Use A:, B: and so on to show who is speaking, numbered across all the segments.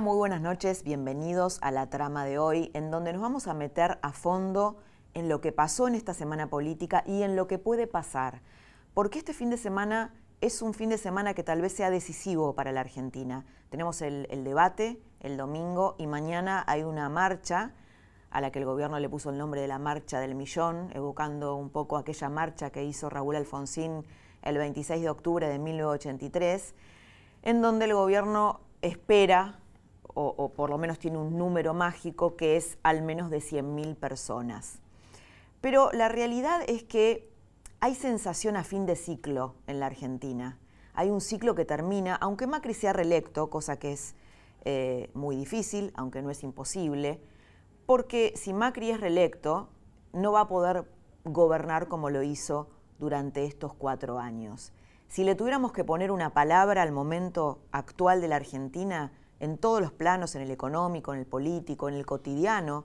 A: Muy buenas noches, bienvenidos a la trama de hoy, en donde nos vamos a meter a fondo en lo que pasó en esta semana política y en lo que puede pasar, porque este fin de semana es un fin de semana que tal vez sea decisivo para la Argentina. Tenemos el, debate el domingo y mañana hay una marcha a la que el gobierno le puso el nombre de la Marcha del Millón, evocando un poco aquella marcha que hizo Raúl Alfonsín el 26 de octubre de 1983, en donde el gobierno espera o, por lo menos tiene un número mágico que es al menos de 100.000 personas. Pero la realidad es que hay sensación a fin de ciclo en la Argentina. Hay un ciclo que termina, aunque Macri sea reelecto, cosa que es eh, muy difícil, aunque no es imposible, porque si Macri es reelecto, no va a poder gobernar como lo hizo durante estos cuatro años. Si le tuviéramos que poner una palabra al momento actual de la Argentina, en todos los planos, en el económico, en el político, en el cotidiano,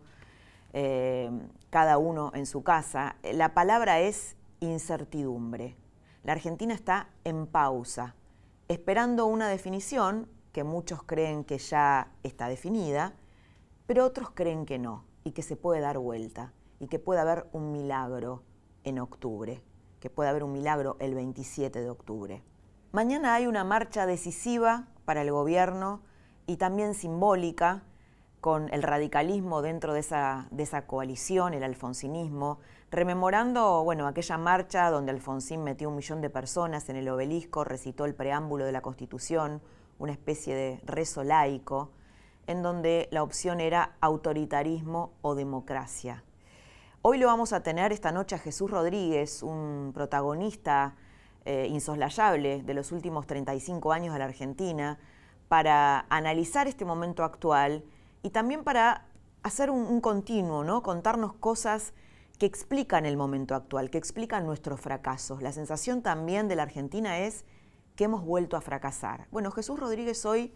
A: eh, cada uno en su casa. La palabra es incertidumbre. La Argentina está en pausa, esperando una definición que muchos creen que ya está definida, pero otros creen que no y que se puede dar vuelta y que puede haber un milagro en octubre, que puede haber un milagro el 27 de octubre. Mañana hay una marcha decisiva para el gobierno y también simbólica con el radicalismo dentro de esa, de esa coalición, el alfonsinismo, rememorando bueno, aquella marcha donde Alfonsín metió un millón de personas en el obelisco, recitó el preámbulo de la Constitución, una especie de rezo laico, en donde la opción era autoritarismo o democracia. Hoy lo vamos a tener esta noche a Jesús Rodríguez, un protagonista eh, insoslayable de los últimos 35 años de la Argentina, para analizar este momento actual y también para hacer un, continuo, ¿no? contarnos cosas que explican el momento actual, que explican nuestros fracasos. La sensación también de la Argentina es que hemos vuelto a fracasar. Bueno, Jesús Rodríguez hoy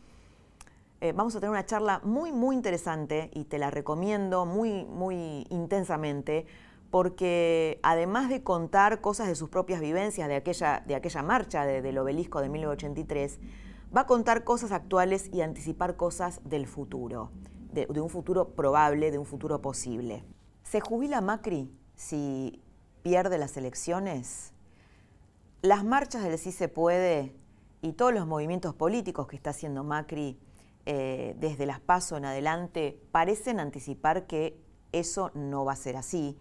A: eh, vamos a tener una charla muy, muy interesante y te la recomiendo muy, muy intensamente porque además de contar cosas de sus propias vivencias de aquella, de aquella marcha del obelisco de 1983, va a contar cosas actuales y anticipar cosas del futuro, de, un futuro probable, de un futuro posible. ¿Se jubila Macri si pierde las elecciones? Las marchas del sí se puede y todos los movimientos políticos que está haciendo Macri eh, desde las PASO en adelante parecen anticipar que eso no va a ser así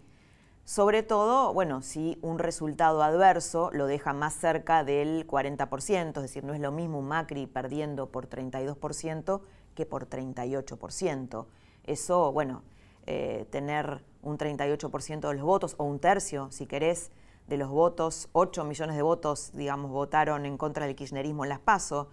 A: sobre todo, bueno, si un resultado adverso lo deja más cerca del 40%, es decir, no es lo mismo un Macri perdiendo por 32% que por 38%. Eso, bueno, eh, tener un 38% de los votos, o un tercio, si querés, de los votos, 8 millones de votos, digamos, votaron en contra del kirchnerismo en las PASO,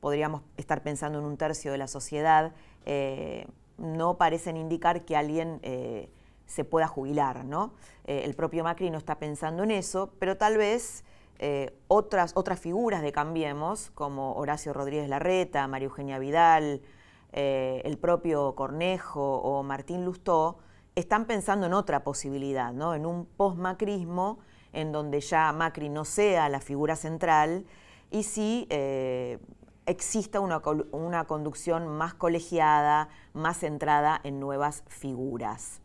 A: podríamos estar pensando en un tercio de la sociedad, eh, no parecen indicar que alguien... Eh, se pueda jubilar, ¿no? Eh, el propio Macri no está pensando en eso, pero tal vez eh, otras, otras figuras de Cambiemos, como Horacio Rodríguez Larreta, María Eugenia Vidal, eh, el propio Cornejo o Martín Lustó, están pensando en otra posibilidad, ¿no? En un post-macrismo en donde ya Macri no sea la figura central y sí exista una, una conducción más colegiada, más centrada en nuevas figuras.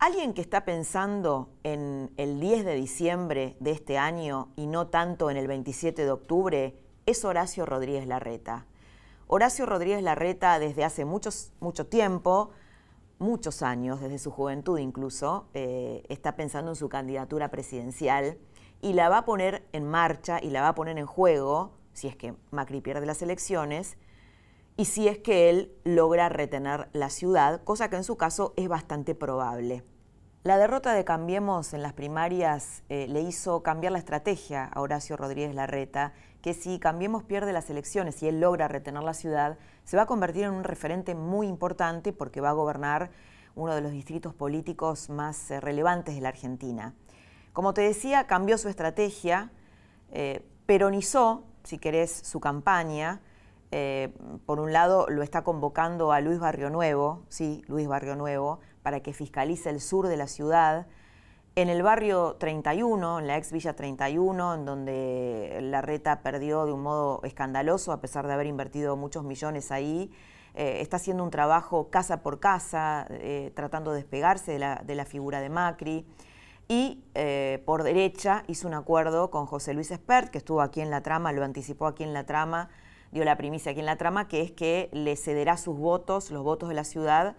A: Alguien que está pensando en el 10 de diciembre de este año y no tanto en el 27 de octubre es Horacio Rodríguez Larreta. Horacio Rodríguez Larreta desde hace muchos, mucho tiempo, muchos años, desde su juventud incluso, eh, está pensando en su candidatura presidencial y la va a poner en marcha y la va a poner en juego, si es que Macri pierde las elecciones, y si es que él logra retener la ciudad, cosa que en su caso es bastante probable. La derrota de Cambiemos en las primarias eh, le hizo cambiar la estrategia a Horacio Rodríguez Larreta, que si Cambiemos pierde las elecciones y él logra retener la ciudad, se va a convertir en un referente muy importante porque va a gobernar uno de los distritos políticos más eh, relevantes de la Argentina. Como te decía, cambió su estrategia, eh, peronizó, si querés, su campaña. Por un lado, lo está convocando a Luis Barrio Nuevo, sí, Luis Barrio Nuevo, para que fiscalice el sur de la ciudad. En el barrio 31, en la ex Villa 31, en donde la reta perdió de un modo escandaloso, a pesar de haber invertido muchos millones ahí, eh, está haciendo un trabajo casa por casa, eh, tratando de despegarse de la, figura de Macri. Y eh, por derecha hizo un acuerdo con José Luis Espert, que estuvo aquí en la trama, lo anticipó aquí en la trama, dio la primicia aquí en la trama, que es que le cederá sus votos, los votos de la ciudad,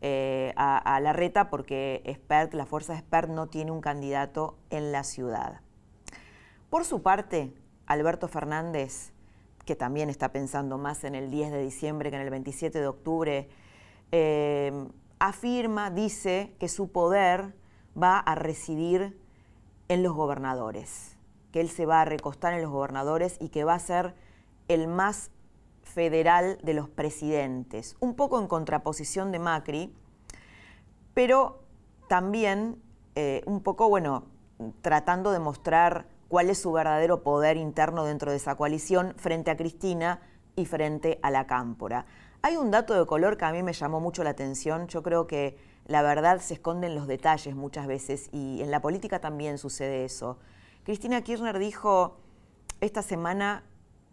A: eh, a, la reta porque Spert, la fuerza de Spert no tiene un candidato en la ciudad. Por su parte, Alberto Fernández, que también está pensando más en el 10 de diciembre que en el 27 de octubre, eh, afirma, dice que su poder va a residir en los gobernadores, que él se va a recostar en los gobernadores y que va a ser el más federal de los presidentes, un poco en contraposición de Macri, pero también eh, un poco, bueno, tratando de mostrar cuál es su verdadero poder interno dentro de esa coalición frente a Cristina y frente a la Cámpora. Hay un dato de color que a mí me llamó mucho la atención, yo creo que la verdad se esconde en los detalles muchas veces y en la política también sucede eso. Cristina Kirchner dijo esta semana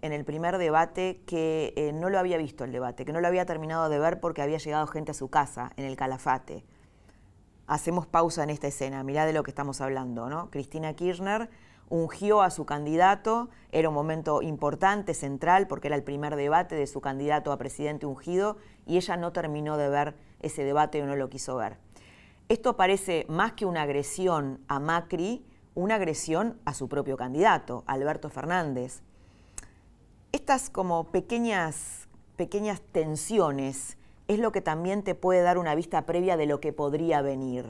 A: en el primer debate que eh, no lo había visto el debate, que no lo había terminado de ver porque había llegado gente a su casa en el Calafate. Hacemos pausa en esta escena, mirá de lo que estamos hablando, ¿no? Cristina Kirchner ungió a su candidato, era un momento importante, central, porque era el primer debate de su candidato a presidente ungido, y ella no terminó de ver ese debate o no lo quiso ver. Esto parece más que una agresión a Macri, una agresión a su propio candidato, Alberto Fernández estas como pequeñas, pequeñas tensiones es lo que también te puede dar una vista previa de lo que podría venir.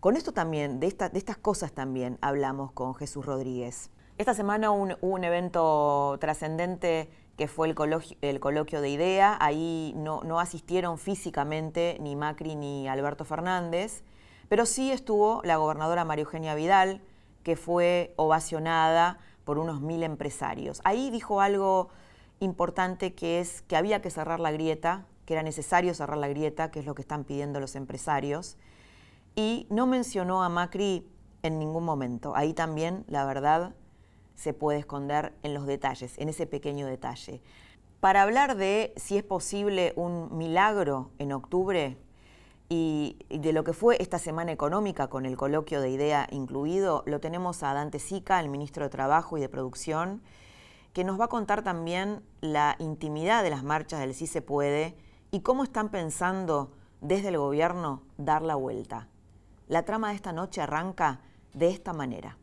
A: Con esto también, de, de estas cosas también hablamos con Jesús Rodríguez. Esta semana hubo un, evento trascendente que fue el coloquio, el coloquio, de IDEA. Ahí no, no asistieron físicamente ni Macri ni Alberto Fernández, pero sí estuvo la gobernadora María Eugenia Vidal, que fue ovacionada por unos mil empresarios. Ahí dijo algo importante que es que había que cerrar la grieta, que era necesario cerrar la grieta, que es lo que están pidiendo los empresarios, y no mencionó a Macri en ningún momento. Ahí también, la verdad, se puede esconder en los detalles, en ese pequeño detalle. Para hablar de si es posible un milagro en octubre y de lo que fue esta semana económica con el coloquio de idea incluido, lo tenemos a Dante Sica, el ministro de Trabajo y de Producción, que nos va a contar también la intimidad de las marchas del Sí se puede y cómo están pensando desde el gobierno dar la vuelta. La trama de esta noche arranca de esta manera.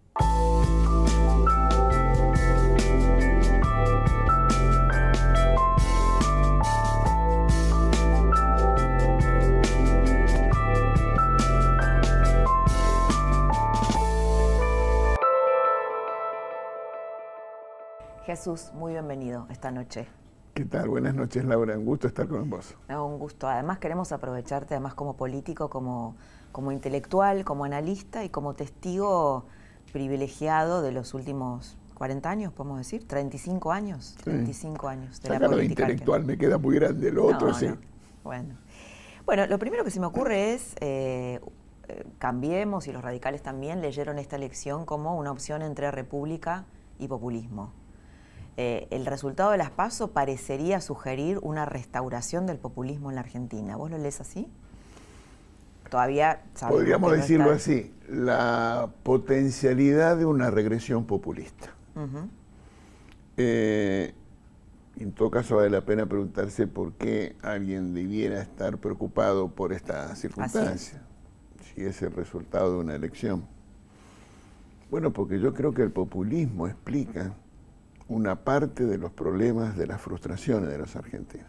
A: Jesús, muy bienvenido esta noche.
B: ¿Qué tal? Buenas noches, Laura. Un gusto estar con vos.
A: un gusto. Además queremos aprovecharte además como político, como, como intelectual, como analista y como testigo privilegiado de los últimos 40 años, podemos decir, 35 años, 35 años
B: de la política. intelectual me queda muy grande, lo otro sí.
A: Bueno. bueno, lo primero que se me ocurre es, eh, eh, Cambiemos y los radicales también leyeron esta elección como una opción entre república y populismo. Eh, el resultado de las PASO parecería sugerir una restauración del populismo en la Argentina. ¿Vos lo lees así? Todavía
B: Podríamos decirlo así, la potencialidad de una regresión populista. Eh, en todo caso vale la pena preguntarse por qué alguien debiera estar preocupado por esta circunstancia, si es el resultado de una elección. Bueno, porque yo creo que el populismo explica una parte de los problemas de las frustraciones de los argentinos.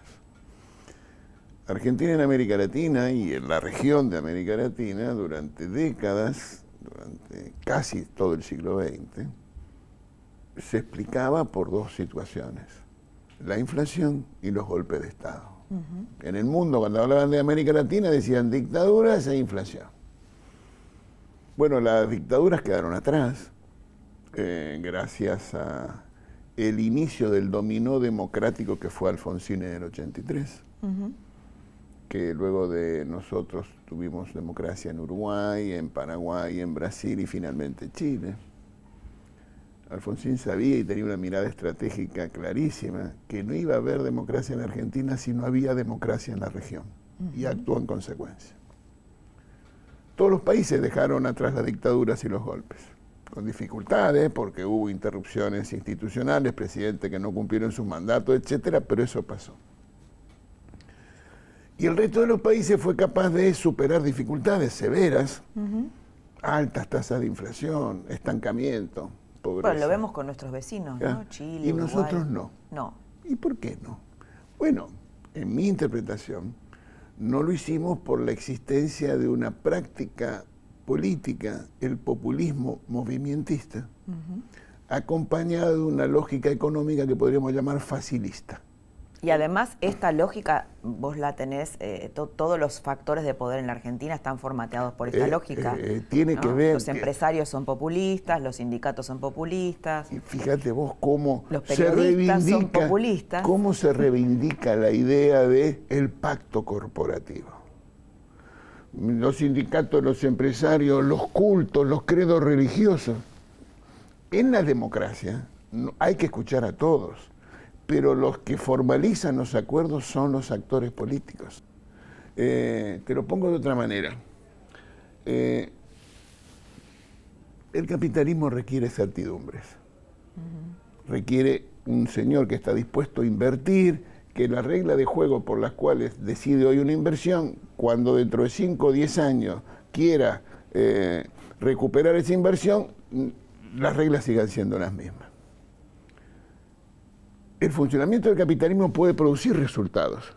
B: Argentina en América Latina y en la región de América Latina durante décadas, durante casi todo el siglo XX, se explicaba por dos situaciones, la inflación y los golpes de Estado. En el mundo, cuando hablaban de América Latina, decían dictaduras e inflación. Bueno, las dictaduras quedaron atrás, eh, gracias a el inicio del dominó democrático que fue Alfonsín en el 83, que luego de nosotros tuvimos democracia en Uruguay, en Paraguay, en Brasil y finalmente Chile. Alfonsín sabía y tenía una mirada estratégica clarísima que no iba a haber democracia en Argentina si no había democracia en la región y actuó en consecuencia. Todos los países dejaron atrás las dictaduras y los golpes, con dificultades porque hubo interrupciones institucionales, presidentes que no cumplieron su mandato, etcétera, pero eso pasó. Y el resto de los países fue capaz de superar dificultades severas, altas tasas de inflación, estancamiento,
A: bueno, lo vemos con nuestros vecinos, ¿no? Chile.
B: Y nosotros no.
A: No.
B: ¿Y por qué no? Bueno, en mi interpretación, no lo hicimos por la existencia de una práctica política, el populismo movimentista, acompañada de una lógica económica que podríamos llamar facilista.
A: Y además esta lógica, vos la tenés, eh, todos los factores de poder en la Argentina están formateados por esta eh, lógica.
B: Eh, tiene que ver...
A: Los empresarios son populistas, los sindicatos son populistas.
B: Y fíjate vos cómo
A: los periodistas son populistas.
B: Cómo se reivindica la idea de el pacto corporativo. Los sindicatos, los empresarios, los cultos, los credos religiosos. En la democracia hay que escuchar a todos pero los que formalizan los acuerdos son los actores políticos. Eh, te lo pongo de otra manera. Eh, el capitalismo requiere certidumbres. Requiere un señor que está dispuesto a invertir, que la regla de juego por las cuales decide hoy una inversión, cuando dentro de 5 o 10 años quiera eh, recuperar esa inversión, las reglas sigan siendo las mismas el funcionamiento del capitalismo puede producir resultados.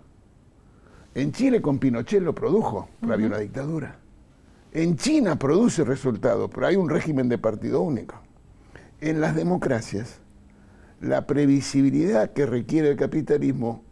B: En Chile con Pinochet lo produjo, pero había una dictadura. En China produce resultados, pero hay un régimen de partido único. En las democracias, la previsibilidad que requiere el capitalismo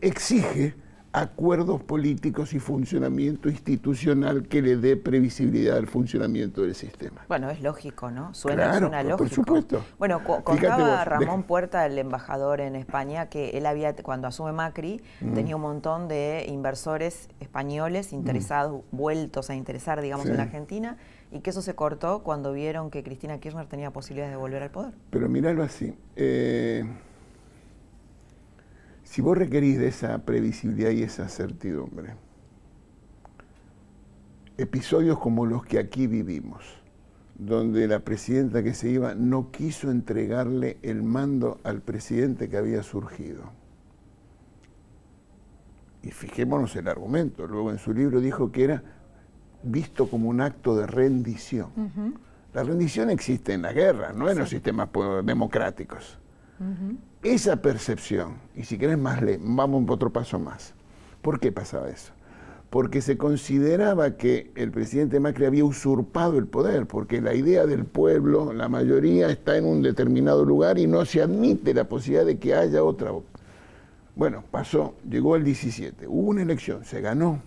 B: exige acuerdos políticos y funcionamiento institucional que le dé previsibilidad al funcionamiento del sistema.
A: Bueno, es lógico, ¿no? Suena, lógico.
B: Por supuesto.
A: Bueno, contaba Ramón Puerta, el embajador en España, que él había, cuando asume Macri, mm. tenía un montón de inversores españoles interesados, mm. vueltos a interesar, digamos, en la Argentina, y que eso se cortó cuando vieron que Cristina Kirchner tenía posibilidades de volver al poder.
B: Pero míralo así. Eh, si vos requerís de esa previsibilidad y esa certidumbre, episodios como los que aquí vivimos, donde la presidenta que se iba no quiso entregarle el mando al presidente que había surgido. Y fijémonos el argumento, luego en su libro dijo que era visto como un acto de rendición. La rendición existe en la guerra, no en los sistemas democráticos. Esa percepción, y si querés más, le, vamos otro paso más. ¿Por qué pasaba eso? Porque se consideraba que el presidente Macri había usurpado el poder, porque la idea del pueblo, la mayoría está en un determinado lugar y no se admite la posibilidad de que haya otra. Bueno, pasó, llegó el 17, hubo una elección, se ganó.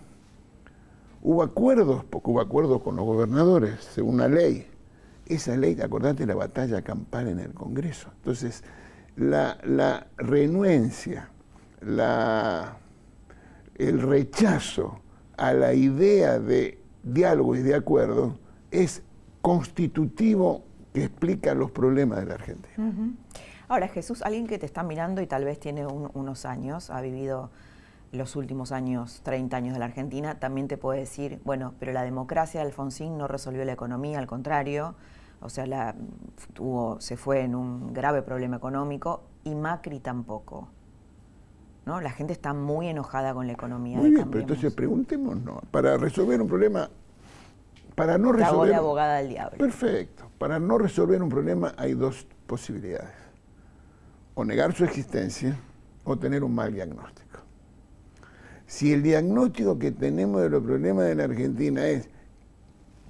B: Hubo acuerdos, porque hubo acuerdos con los gobernadores, según una ley. Esa ley, acordate la batalla campal en el Congreso. Entonces, la, renuencia, la, el rechazo a la idea de diálogo y de acuerdo es constitutivo que explica los problemas de la Argentina.
A: Ahora, Jesús, alguien que te está mirando y tal vez tiene unos años, ha vivido los últimos años, 30 años de la Argentina, también te puede decir, bueno, pero la democracia de Alfonsín no resolvió la economía, al contrario, o sea, la, tuvo, se fue en un grave problema económico y Macri tampoco. ¿no? La gente está muy enojada con la economía.
B: Muy bien, pero entonces preguntémonos, para resolver un problema, para no resolver...
A: La abogada del diablo.
B: Perfecto. Para no resolver un problema hay dos posibilidades. O negar su existencia o tener un mal diagnóstico. Si el diagnóstico que tenemos de los problemas de la Argentina es,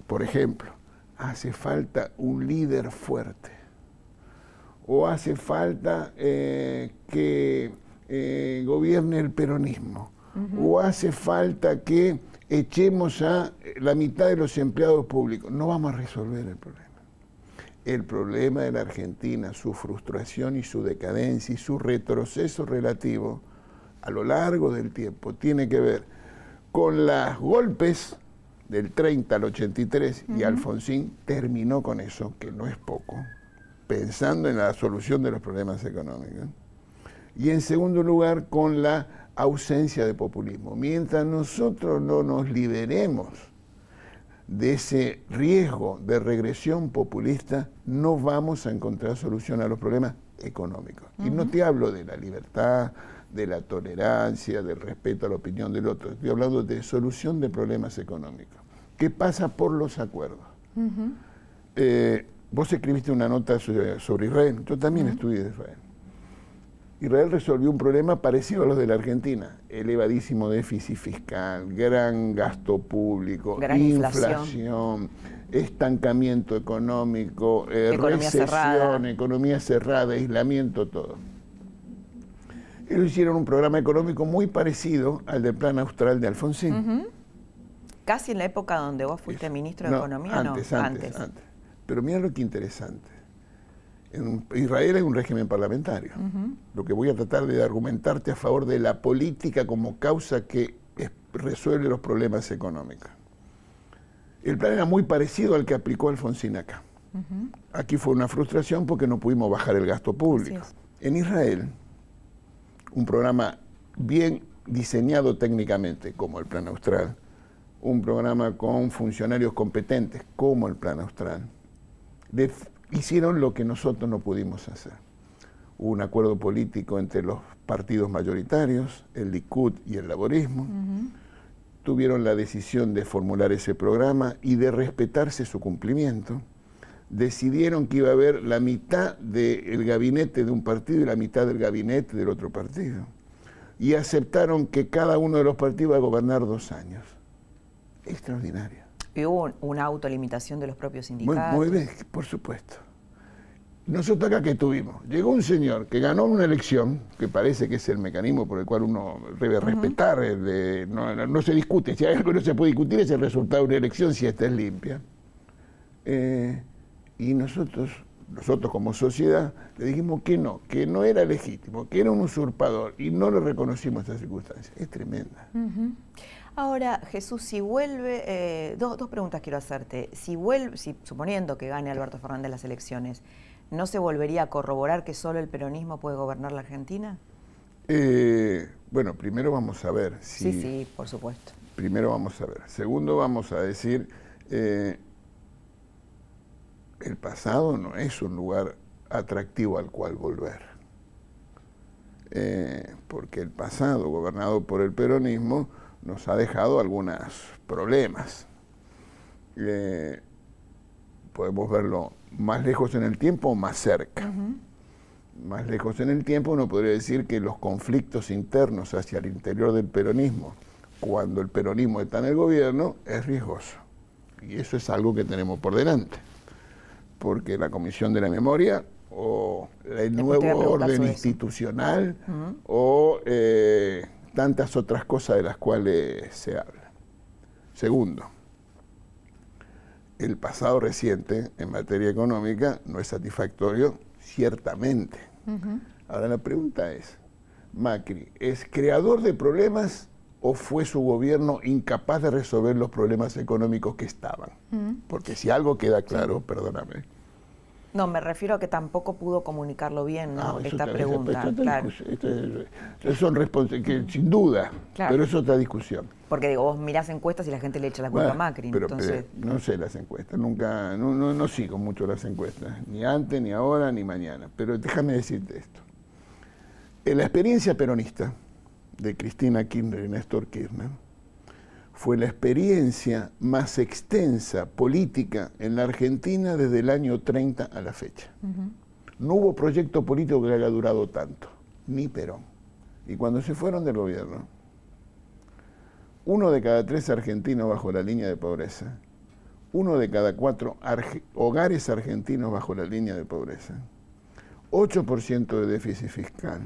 B: por ejemplo, hace falta un líder fuerte, o hace falta eh, que eh, gobierne el peronismo, o hace falta que echemos a la mitad de los empleados públicos, no vamos a resolver el problema. El problema de la Argentina, su frustración y su decadencia y su retroceso relativo a lo largo del tiempo tiene que ver con los golpes del 30 al 83 y Alfonsín terminó con eso, que no es poco, pensando en la solución de los problemas económicos. Y en segundo lugar, con la ausencia de populismo. Mientras nosotros no nos liberemos de ese riesgo de regresión populista, no vamos a encontrar solución a los problemas económicos. Y no te hablo de la libertad, de la tolerancia, del respeto a la opinión del otro, estoy hablando de solución de problemas económicos que pasa por los acuerdos. Eh, vos escribiste una nota sobre, Israel, yo también estudié de Israel. Israel resolvió un problema parecido a los de la Argentina, elevadísimo déficit fiscal, gran gasto público, inflación. estancamiento económico, eh, economía recesión, cerrada. economía cerrada, aislamiento, todo. Ellos hicieron un programa económico muy parecido al del Plan Austral de Alfonsín
A: casi en la época donde vos fuiste ministro de Economía,
B: antes, no, antes, antes, Pero mira lo que interesante. En Israel hay un régimen parlamentario. Lo que voy a tratar de argumentarte a favor de la política como causa que resuelve los problemas económicos. El plan era muy parecido al que aplicó Alfonsín acá. Aquí fue una frustración porque no pudimos bajar el gasto público. En Israel, un programa bien diseñado técnicamente, como el Plan Austral, un programa con funcionarios competentes, como el Plan Austral, hicieron lo que nosotros no pudimos hacer. Hubo un acuerdo político entre los partidos mayoritarios, el Likud y el laborismo. Tuvieron la decisión de formular ese programa y de respetarse su cumplimiento. Decidieron que iba a haber la mitad del gabinete de un partido y la mitad del gabinete del otro partido. Y aceptaron que cada uno de los partidos va a gobernar dos años extraordinaria.
A: ¿Y hubo una autolimitación de los propios sindicatos?
B: Muy, bien, por supuesto. Nosotros acá que tuvimos, llegó un señor que ganó una elección, que parece que es el mecanismo por el cual uno debe respetar, no, se discute, si hay algo que no se puede discutir es el resultado de una elección si esta es limpia. Eh, y nosotros, nosotros como sociedad, le dijimos que no, que no era legítimo, que era un usurpador y no le reconocimos esa circunstancia. Es tremenda.
A: Ahora, Jesús, si vuelve, eh, dos, preguntas quiero hacerte. Si vuelve, si, suponiendo que gane Alberto Fernández las elecciones, ¿no se volvería a corroborar que solo el peronismo puede gobernar la Argentina?
B: Eh, bueno, primero vamos a ver si...
A: Sí, sí, por supuesto.
B: Primero vamos a ver. Segundo vamos a decir, eh, el pasado no es un lugar atractivo al cual volver. porque el pasado, gobernado por el peronismo, nos ha dejado algunos problemas. Eh, podemos verlo más lejos en el tiempo o más cerca. Más lejos en el tiempo uno podría decir que los conflictos internos hacia el interior del peronismo, cuando el peronismo está en el gobierno, es riesgoso. Y eso es algo que tenemos por delante. Porque la Comisión de la Memoria o el nuevo orden institucional o eh, tantas otras cosas de las cuales se habla. Segundo, el pasado reciente en materia económica no es satisfactorio, ciertamente. Ahora la pregunta es, Macri, ¿es creador de problemas o fue su gobierno incapaz de resolver los problemas económicos que estaban? Porque si algo queda claro, perdóname,
A: no, me refiero a que tampoco pudo comunicarlo bien ¿no? Ah, esta pregunta.
B: son que sin duda, pero es otra discusión.
A: Porque digo, vos mirás encuestas y la gente le echa la culpa a Macri.
B: Pero, no sé las encuestas, nunca, no, no, sigo mucho las encuestas, ni antes, ni ahora, ni mañana. Pero déjame decirte esto. En la experiencia peronista de Cristina Kirchner y Néstor Kirchner, fue la experiencia más extensa política en la Argentina desde el año 30 a la fecha. No hubo proyecto político que haya durado tanto, ni Perón. Y cuando se fueron del gobierno, uno de cada tres argentinos bajo la línea de pobreza, uno de cada cuatro hogares argentinos bajo la línea de pobreza, 8% de déficit fiscal,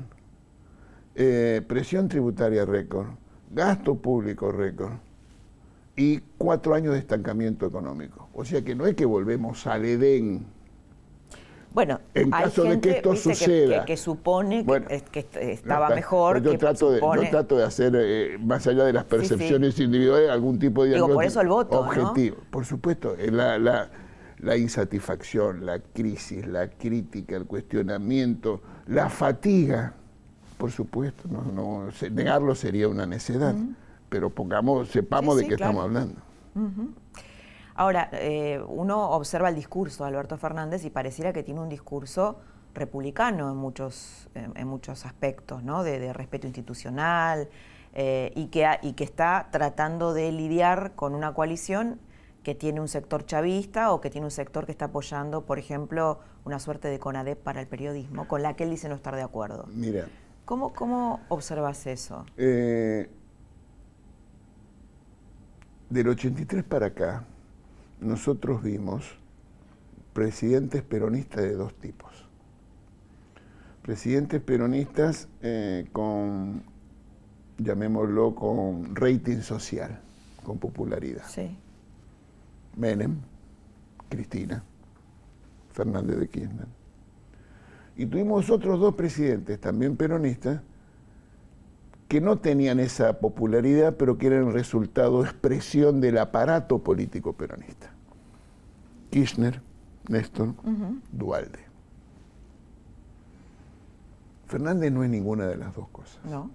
B: eh, presión tributaria récord, gasto público récord y cuatro años de estancamiento económico. O sea que no es que volvemos al Edén
A: bueno,
B: en caso de que esto suceda.
A: Que, supone que, estaba mejor.
B: Yo, trato de, yo trato de hacer, eh, más allá de las percepciones individuales, algún tipo de
A: Digo, por eso el voto,
B: objetivo. Por supuesto, eh, la, la, la, insatisfacción, la crisis, la crítica, el cuestionamiento, la fatiga, por supuesto, no, no negarlo sería una necedad, pero pongamos, sepamos de qué estamos hablando.
A: Ahora, eh, uno observa el discurso de Alberto Fernández y pareciera que tiene un discurso republicano en muchos, en, muchos aspectos, ¿no? De, respeto institucional eh, y, que, y que está tratando de lidiar con una coalición que tiene un sector chavista o que tiene un sector que está apoyando, por ejemplo, una suerte de CONADEP para el periodismo, con la que él dice no estar de acuerdo.
B: Mira.
A: ¿Cómo, cómo observas eso?
B: Eh, del 83 para acá, nosotros vimos presidentes peronistas de dos tipos. Presidentes peronistas eh, con, llamémoslo, con rating social, con popularidad.
A: Sí.
B: Menem, Cristina, Fernández de Kirchner. Y tuvimos otros dos presidentes, también peronistas, que no tenían esa popularidad, pero que eran resultado, expresión del aparato político peronista. Kirchner, Néstor, Dualde. Fernández no es ninguna de las dos cosas.
A: No.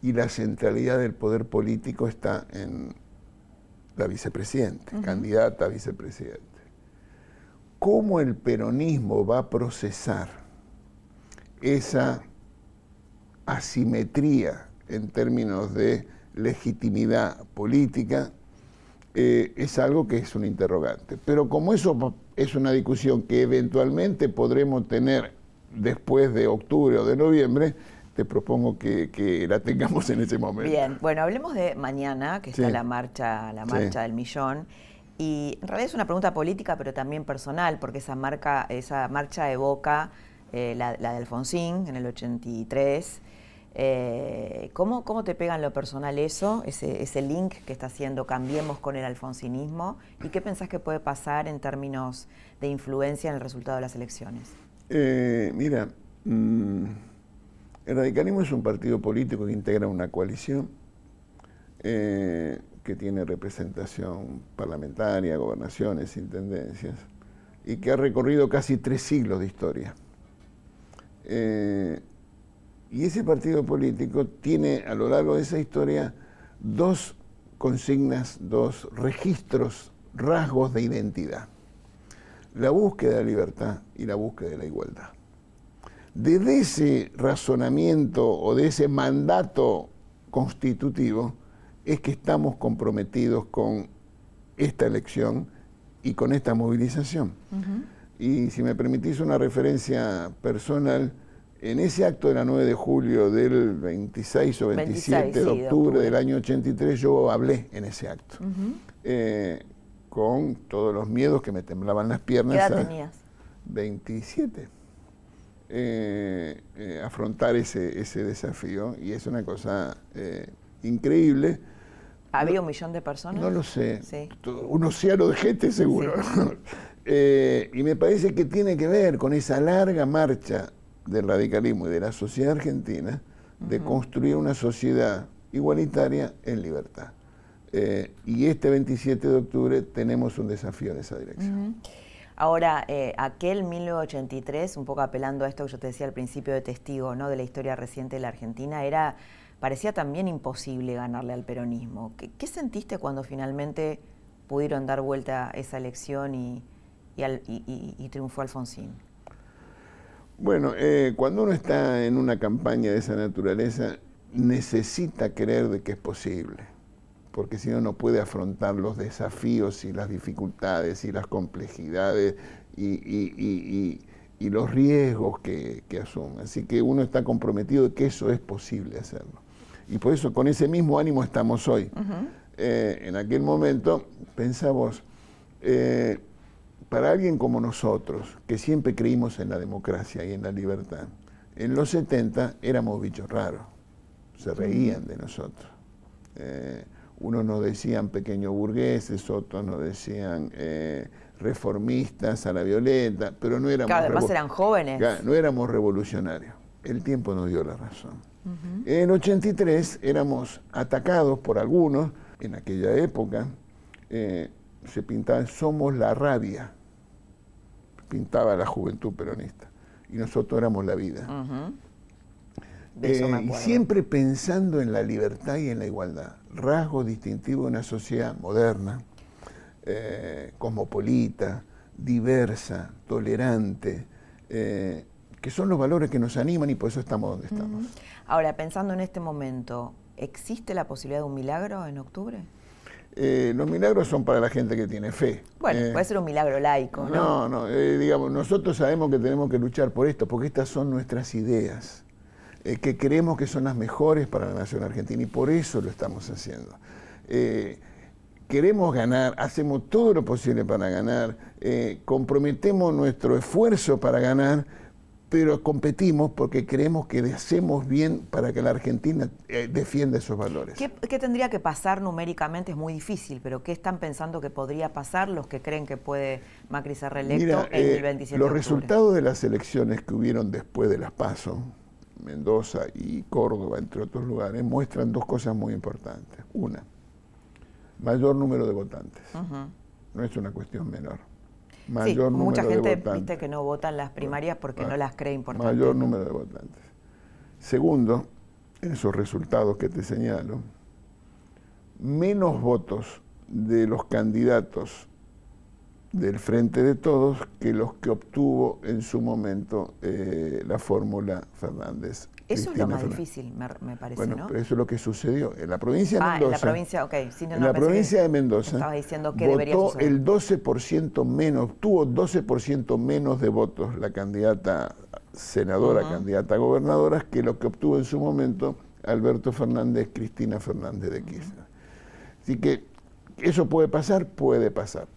B: Y la centralidad del poder político está en la vicepresidente, candidata a vicepresidente. ¿Cómo el peronismo va a procesar esa asimetría en términos de legitimidad política, eh, es algo que es un interrogante. Pero como eso es una discusión que eventualmente podremos tener después de octubre o de noviembre, te propongo que, la tengamos en ese momento.
A: Bien, bueno, hablemos de mañana, que está la marcha, la marcha del millón. Y en realidad es una pregunta política, pero también personal, porque esa, marca, esa marcha evoca eh, la, de Alfonsín en el 83, eh, ¿cómo, ¿Cómo te pega en lo personal eso, ese, ese link que está haciendo Cambiemos con el alfonsinismo? ¿Y qué pensás que puede pasar en términos de influencia en el resultado de las elecciones?
B: Eh, mira, mm, el radicalismo es un partido político que integra una coalición eh, que tiene representación parlamentaria, gobernaciones, intendencias, y que ha recorrido casi tres siglos de historia. Y ese partido político tiene a lo largo de esa historia dos consignas, dos registros, rasgos de identidad. La búsqueda de la libertad y la búsqueda de la igualdad. Desde ese razonamiento o de ese mandato constitutivo es que estamos comprometidos con esta elección y con esta movilización. Y si me permitís una referencia personal, en ese acto de la 9 de julio del 26 o 27 de, octubre del año 83 yo hablé en ese acto. Eh, con todos los miedos que me temblaban las piernas.
A: ¿Qué edad tenías?
B: 27. Eh, eh, afrontar ese, ese desafío y es una cosa increíble.
A: ¿Había un millón de personas?
B: No lo sé. Un océano de gente seguro. y me parece que tiene que ver con esa larga marcha del radicalismo y de la sociedad argentina de construir una sociedad igualitaria en libertad. Eh, y este 27 de octubre tenemos un desafío en esa dirección.
A: Ahora, eh, aquel 1983, un poco apelando a esto que yo te decía al principio de testigo ¿no? de la historia reciente de la Argentina, era parecía también imposible ganarle al peronismo. ¿Qué, sentiste cuando finalmente pudieron dar vuelta esa elección y, triunfó Alfonsín?
B: Bueno, eh, cuando uno está en una campaña de esa naturaleza, necesita creer de que es posible, porque si no, no puede afrontar los desafíos y las dificultades y las complejidades y, los riesgos que, asume. Así que uno está comprometido de que eso es posible hacerlo. Y por eso con ese mismo ánimo estamos hoy. Eh, en aquel momento pensamos, eh, para alguien como nosotros, que siempre creímos en la democracia y en la libertad, en los 70 éramos bichos raros, se reían de nosotros. Eh, unos nos decían pequeños burgueses, otros nos decían eh, reformistas a la violeta, pero no éramos...
A: Claro, además eran jóvenes.
B: no éramos revolucionarios. El tiempo nos dio la razón. En 83 éramos atacados por algunos, en aquella época, eh, se pintaba Somos la rabia, pintaba la juventud peronista, y nosotros éramos la vida. Eh, y siempre pensando en la libertad y en la igualdad, rasgo distintivo de una sociedad moderna, eh, cosmopolita, diversa, tolerante, eh, que son los valores que nos animan y por eso estamos donde estamos.
A: Ahora, pensando en este momento, ¿existe la posibilidad de un milagro en octubre?
B: los milagros son para la gente que tiene fe.
A: Bueno, puede ser un milagro laico,
B: ¿no? No, no, digamos, nosotros sabemos que tenemos que luchar por esto, porque estas son nuestras ideas. Eh, que creemos que son las mejores para la nación argentina y por eso lo estamos haciendo. Eh, queremos ganar, hacemos todo lo posible para ganar, eh, comprometemos nuestro esfuerzo para ganar, pero competimos porque creemos que hacemos bien para que la Argentina defienda esos valores.
A: ¿Qué, tendría que pasar numéricamente? Es muy difícil, pero ¿qué están pensando que podría pasar los que creen que puede Macri ser reelecto en el 27
B: Los
A: de
B: resultados de las elecciones que hubieron después de las PASO, Mendoza y Córdoba, entre otros lugares, muestran dos cosas muy importantes. Una, mayor número de votantes. No es una cuestión menor.
A: Mayor mucha gente viste que no votan las primarias porque no las cree importantes.
B: Mayor número de votantes. Segundo, en esos resultados que te señalo, menos votos de los candidatos del Frente de Todos que los que obtuvo en su momento eh, la fórmula Fernández.
A: Eso es lo más difícil, me, parece,
B: bueno,
A: ¿no?
B: Pero eso es lo que sucedió. En la provincia de Mendoza.
A: En la provincia, ok.
B: en la provincia de Mendoza.
A: Estaba diciendo que
B: votó el 12% menos, tuvo 12% menos de votos la candidata senadora, candidata gobernadora, que lo que obtuvo en su momento Alberto Fernández, Cristina Fernández de Kirchner. Así que eso puede pasar, puede pasar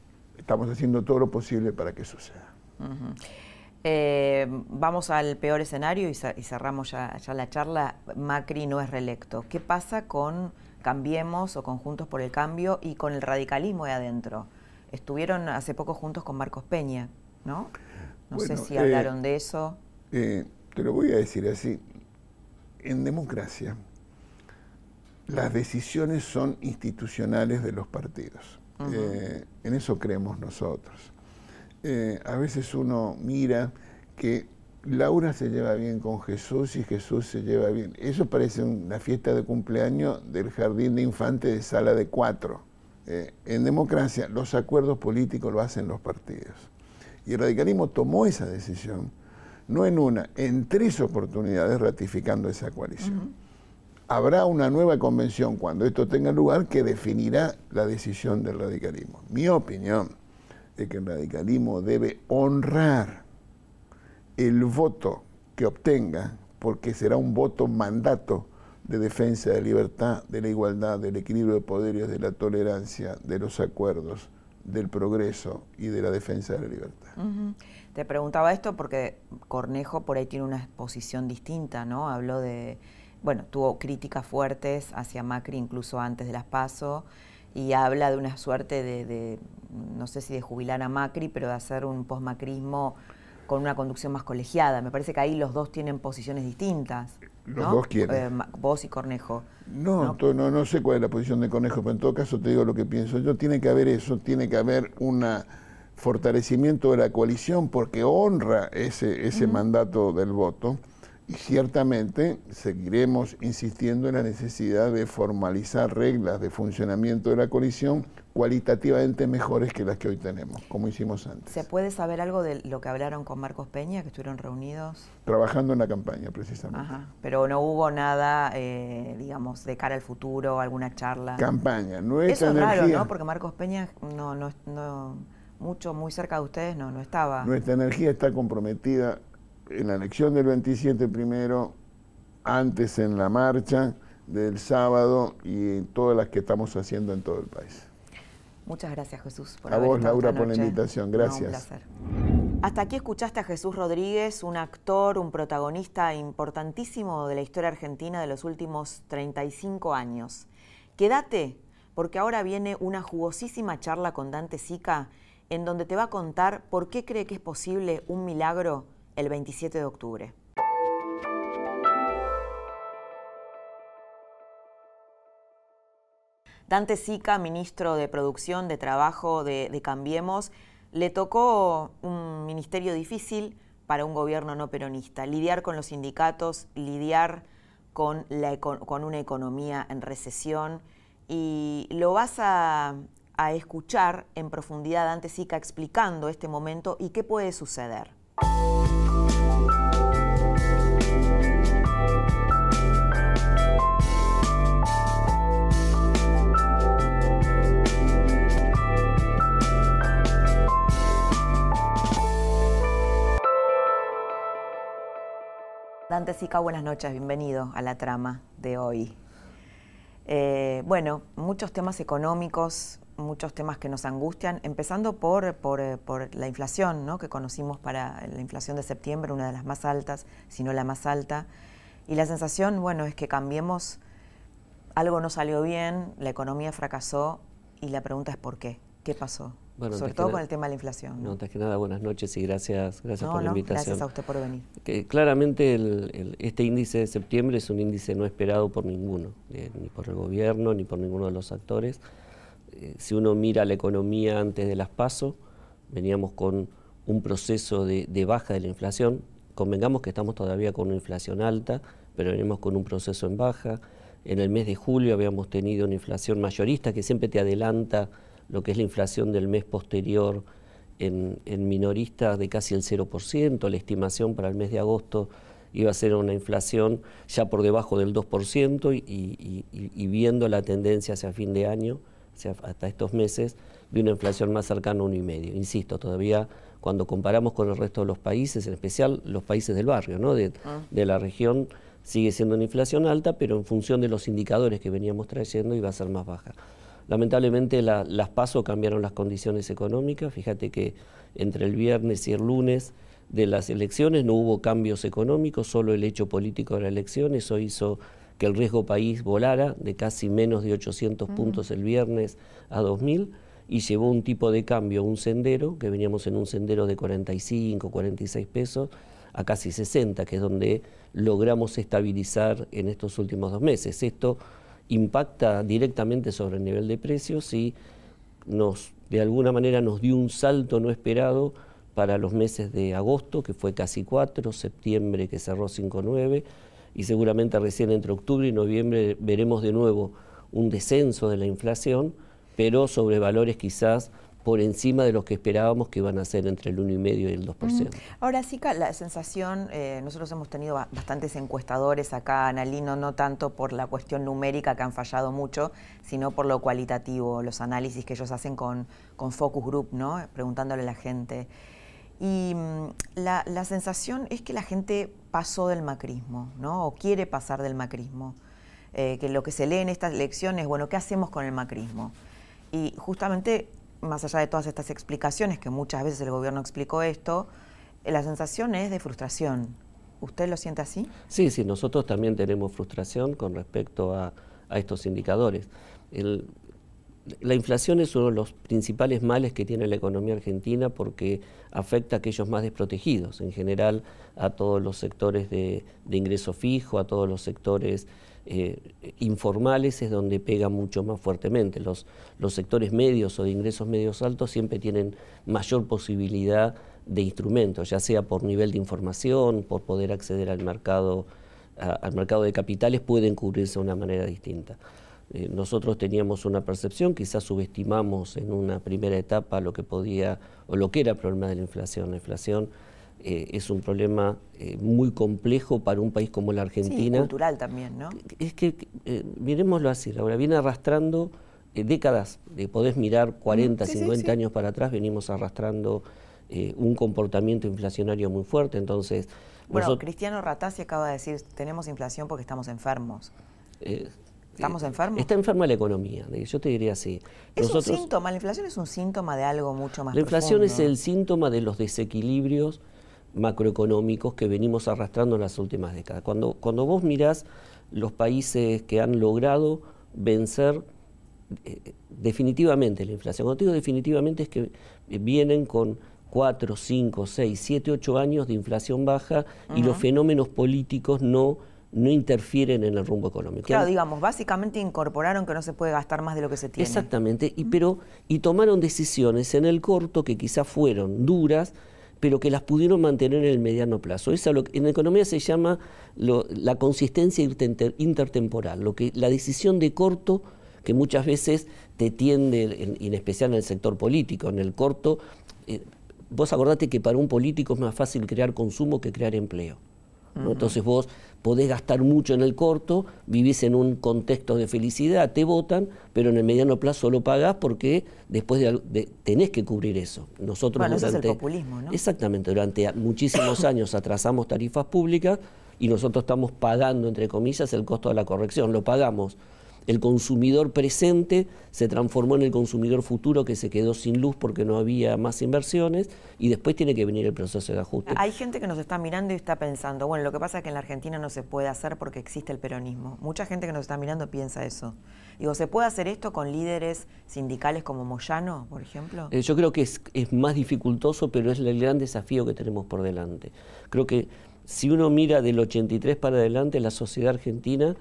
B: estamos haciendo todo lo posible para que suceda.
A: Eh, vamos al peor escenario y, cerramos ya, la charla. Macri no es reelecto. ¿Qué pasa con Cambiemos o Conjuntos por el Cambio y con el radicalismo de adentro? Estuvieron hace poco juntos con Marcos Peña, ¿no? No sé si hablaron eh, de eso.
B: Eh, te lo voy a decir así. En democracia, las decisiones son institucionales de los partidos. Eh, en eso creemos nosotros. Eh, a veces uno mira que Laura se lleva bien con Jesús y Jesús se lleva bien. Eso parece una fiesta de cumpleaños del jardín de infantes de sala de cuatro. Eh, en democracia los acuerdos políticos lo hacen los partidos. Y el radicalismo tomó esa decisión, no en una, en tres oportunidades ratificando esa coalición habrá una nueva convención cuando esto tenga lugar que definirá la decisión del radicalismo. Mi opinión es que el radicalismo debe honrar el voto que obtenga, porque será un voto mandato de defensa de la libertad, de la igualdad, del equilibrio de poderes, de la tolerancia, de los acuerdos, del progreso y de la defensa de la libertad.
A: Te preguntaba esto porque Cornejo por ahí tiene una posición distinta, ¿no? Habló de bueno, tuvo críticas fuertes hacia Macri incluso antes de las PASO y habla de una suerte de, no sé si de jubilar a Macri, pero de hacer un postmacrismo con una conducción más colegiada. Me parece que ahí los dos tienen posiciones distintas.
B: Los dos quieren.
A: Eh, vos y Cornejo.
B: No ¿no? no, no sé cuál es la posición de Cornejo, pero en todo caso te digo lo que pienso. Yo tiene que haber eso, tiene que haber un fortalecimiento de la coalición porque honra ese, ese mandato del voto y ciertamente seguiremos insistiendo en la necesidad de formalizar reglas de funcionamiento de la coalición cualitativamente mejores que las que hoy tenemos, como hicimos antes.
A: ¿Se puede saber algo de lo que hablaron con Marcos Peña, que estuvieron reunidos?
B: Trabajando en la campaña, precisamente.
A: Ajá, pero no hubo nada, eh, digamos, de cara al futuro, alguna charla.
B: Campaña, nuestra
A: Eso
B: es raro,
A: ¿no? Porque Marcos Peña no, no, no, mucho, muy cerca de ustedes no, no estaba.
B: Nuestra energía está comprometida en la elección del 27 primero, antes en la marcha del sábado y todas las que estamos haciendo en todo el país.
A: Muchas gracias Jesús
B: por A vos Laura por la invitación, gracias. un placer.
A: Hasta aquí escuchaste a Jesús Rodríguez, un actor, un protagonista importantísimo de la historia argentina de los últimos 35 años. Quédate, porque ahora viene una jugosísima charla con Dante Sica en donde te va a contar por qué cree que es posible un milagro el 27 de octubre. Dante Sica, ministro de Producción, de Trabajo de, Cambiemos, le tocó un ministerio difícil para un gobierno no peronista, lidiar con los sindicatos, lidiar con, una economía en recesión y lo vas a, escuchar en profundidad Dante Sica explicando este momento y qué puede suceder. Dante Sica, buenas noches, bienvenido a la trama de hoy. Eh, bueno, muchos temas económicos, muchos temas que nos angustian, empezando por, por, eh, la inflación, ¿no? que conocimos para la inflación de septiembre, una de las más altas, si no la más alta. Y la sensación, bueno, es que cambiemos, algo no salió bien, la economía fracasó y la pregunta es ¿por qué? ¿Qué pasó? Sobre todo con el tema de la inflación.
C: No, antes que nada, buenas noches y gracias, gracias por la invitación.
A: Gracias a usted por venir.
C: Que, claramente este índice de septiembre es un índice no esperado por ninguno, eh, ni por el gobierno, ni por ninguno de los actores. Eh, si uno mira la economía antes de las PASO, veníamos con un proceso de, baja de la inflación. Convengamos que estamos todavía con una inflación alta, pero venimos con un proceso en baja. En el mes de julio habíamos tenido una inflación mayorista que siempre te adelanta lo que es la inflación del mes posterior en, minoristas de casi el 0%, la estimación para el mes de agosto iba a ser una inflación ya por debajo del 2% y, viendo la tendencia hacia fin de año, hasta estos meses, de una inflación más cercana a 1,5. Insisto, todavía cuando comparamos con el resto de los países, en especial los países del barrio, ¿no? de, ah. de la región, sigue siendo una inflación alta, pero en función de los indicadores que veníamos trayendo iba a ser más baja. Lamentablemente las PASO cambiaron las condiciones económicas, fíjate que entre el viernes y el lunes de las elecciones no hubo cambios económicos, solo el hecho político de la elección, eso hizo que el riesgo país volara de casi menos de 800 puntos el viernes a 2000 y llevó un tipo de cambio, un sendero, que veníamos en un sendero de 45, 46 pesos, a casi 60, que es donde logramos estabilizar en estos últimos dos meses. Esto impacta directamente sobre el nivel de precios y nos, de alguna manera nos dio un salto no esperado para los meses de agosto, que fue casi 4, septiembre que cerró 5,9 y seguramente recién entre octubre y noviembre veremos de nuevo un descenso de la inflación, pero sobre valores quizás por encima de lo que esperábamos que iban a ser entre el 1,5 y el 2%.
A: Ahora sí, la sensación, eh, nosotros hemos tenido bastantes encuestadores acá, Analino, no tanto por la cuestión numérica que han fallado mucho, sino por lo cualitativo, los análisis que ellos hacen con, con Focus Group, ¿no? preguntándole a la gente. Y mm, la, sensación es que la gente pasó del macrismo, ¿no? o quiere pasar del macrismo. Eh, que lo que se lee en estas elecciones, bueno, ¿qué hacemos con el macrismo? Y justamente más allá de todas estas explicaciones, que muchas veces el gobierno explicó esto, eh, la sensación es de frustración. ¿Usted lo siente así?
C: Sí, sí, nosotros también tenemos frustración con respecto a, estos indicadores. La inflación es uno de los principales males que tiene la economía argentina porque afecta a aquellos más desprotegidos, en general a todos los sectores de, de ingreso fijo, a todos los sectores eh, informales es donde pega mucho más fuertemente. Los, sectores medios o de ingresos medios altos siempre tienen mayor posibilidad de instrumentos, ya sea por nivel de información, por poder acceder al mercado, al mercado de capitales, pueden cubrirse de una manera distinta. Eh, nosotros teníamos una percepción, quizás subestimamos en una primera etapa lo que podía o lo que era el problema de la inflación. La inflación eh, es un problema eh, muy complejo para un país como la Argentina. Sí,
A: cultural también, ¿no?
C: Es que, miremoslo así, ahora viene arrastrando décadas, podés mirar 40, 50 años para atrás, venimos arrastrando un comportamiento inflacionario muy fuerte, entonces...
A: Bueno, Cristiano Ratazzi acaba de decir, tenemos inflación porque estamos enfermos. ¿Estamos enfermos?
C: Está enferma la economía, yo te diría así.
A: Es un síntoma, la inflación es un síntoma de algo mucho más
C: La inflación es el síntoma de los desequilibrios macroeconómicos que venimos arrastrando en las últimas décadas. Cuando, cuando vos mirás los países que han logrado vencer eh, definitivamente la inflación, cuando digo definitivamente es que vienen con 4, 5, 6, 7, 8 años de inflación baja y los fenómenos políticos no no interfieren en el rumbo económico.
A: Claro, digamos, básicamente incorporaron que no se puede gastar más de lo que se tiene.
C: Exactamente, y, pero, y tomaron decisiones en el corto que quizás fueron duras, pero que las pudieron mantener en el mediano plazo. Eso lo, en economía se llama la consistencia intertemporal, lo que, la decisión de corto que muchas veces te tiende, en, especial en el sector político, en el corto, eh, vos acordate que para un político es más fácil crear consumo que crear empleo. Entonces vos podés gastar mucho en el corto, vivís en un contexto de felicidad, te votan, pero en el mediano plazo lo pagás porque después de, tenés que cubrir eso.
A: Nosotros bueno, durante, es el populismo, ¿no?
C: Exactamente, durante muchísimos años atrasamos tarifas públicas y nosotros estamos pagando, entre comillas, el costo de la corrección. Lo pagamos el consumidor presente se transformó en el consumidor futuro que se quedó sin luz porque no había más inversiones y después tiene que venir el proceso de ajuste.
A: Hay gente que nos está mirando y está pensando, bueno, lo que pasa es que en la Argentina no se puede hacer porque existe el peronismo. Mucha gente que nos está mirando piensa eso. Digo, ¿se puede hacer esto con líderes sindicales como Moyano, por ejemplo?
C: Eh, yo creo que es, es más dificultoso, pero es el gran desafío que tenemos por delante. Creo que si uno mira del 83 para adelante, la sociedad argentina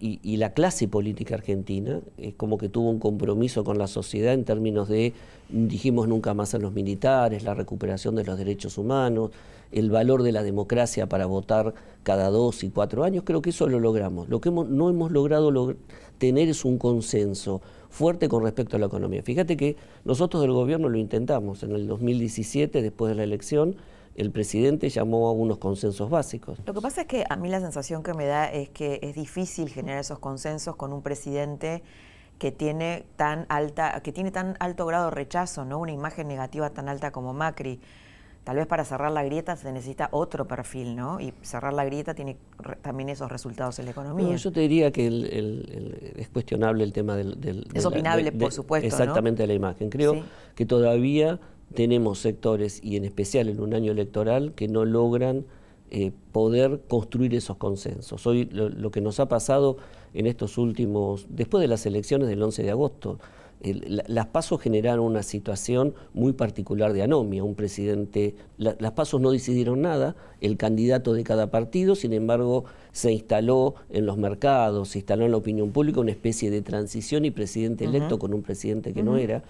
C: y, la clase política argentina es como que tuvo un compromiso con la sociedad en términos de, dijimos nunca más a los militares, la recuperación de los derechos humanos, el valor de la democracia para votar cada dos y cuatro años, creo que eso lo logramos. Lo que no hemos logrado tener es un consenso fuerte con respecto a la economía. Fíjate que nosotros del gobierno lo intentamos en el 2017, después de la elección, el presidente llamó a unos consensos básicos.
A: Lo que pasa es que a mí la sensación que me da es que es difícil generar esos consensos con un presidente que tiene tan alta, que tiene tan alto grado de rechazo, ¿no? Una imagen negativa tan alta como Macri. Tal vez para cerrar la grieta se necesita otro perfil, ¿no? Y cerrar la grieta tiene también esos resultados en la economía.
C: yo te diría que es cuestionable el tema del...
A: es opinable, por supuesto.
C: Exactamente la imagen. Creo que todavía tenemos sectores, y en especial en un año electoral, que no logran eh, poder construir esos consensos. Hoy lo, que nos ha pasado en estos últimos, después de las elecciones del 11 de agosto, las pasos generaron una situación muy particular de anomia. Un presidente, las pasos no decidieron nada, el candidato de cada partido, sin embargo, se instaló en los mercados, se instaló en la opinión pública una especie de transición y presidente electo con un presidente que no era.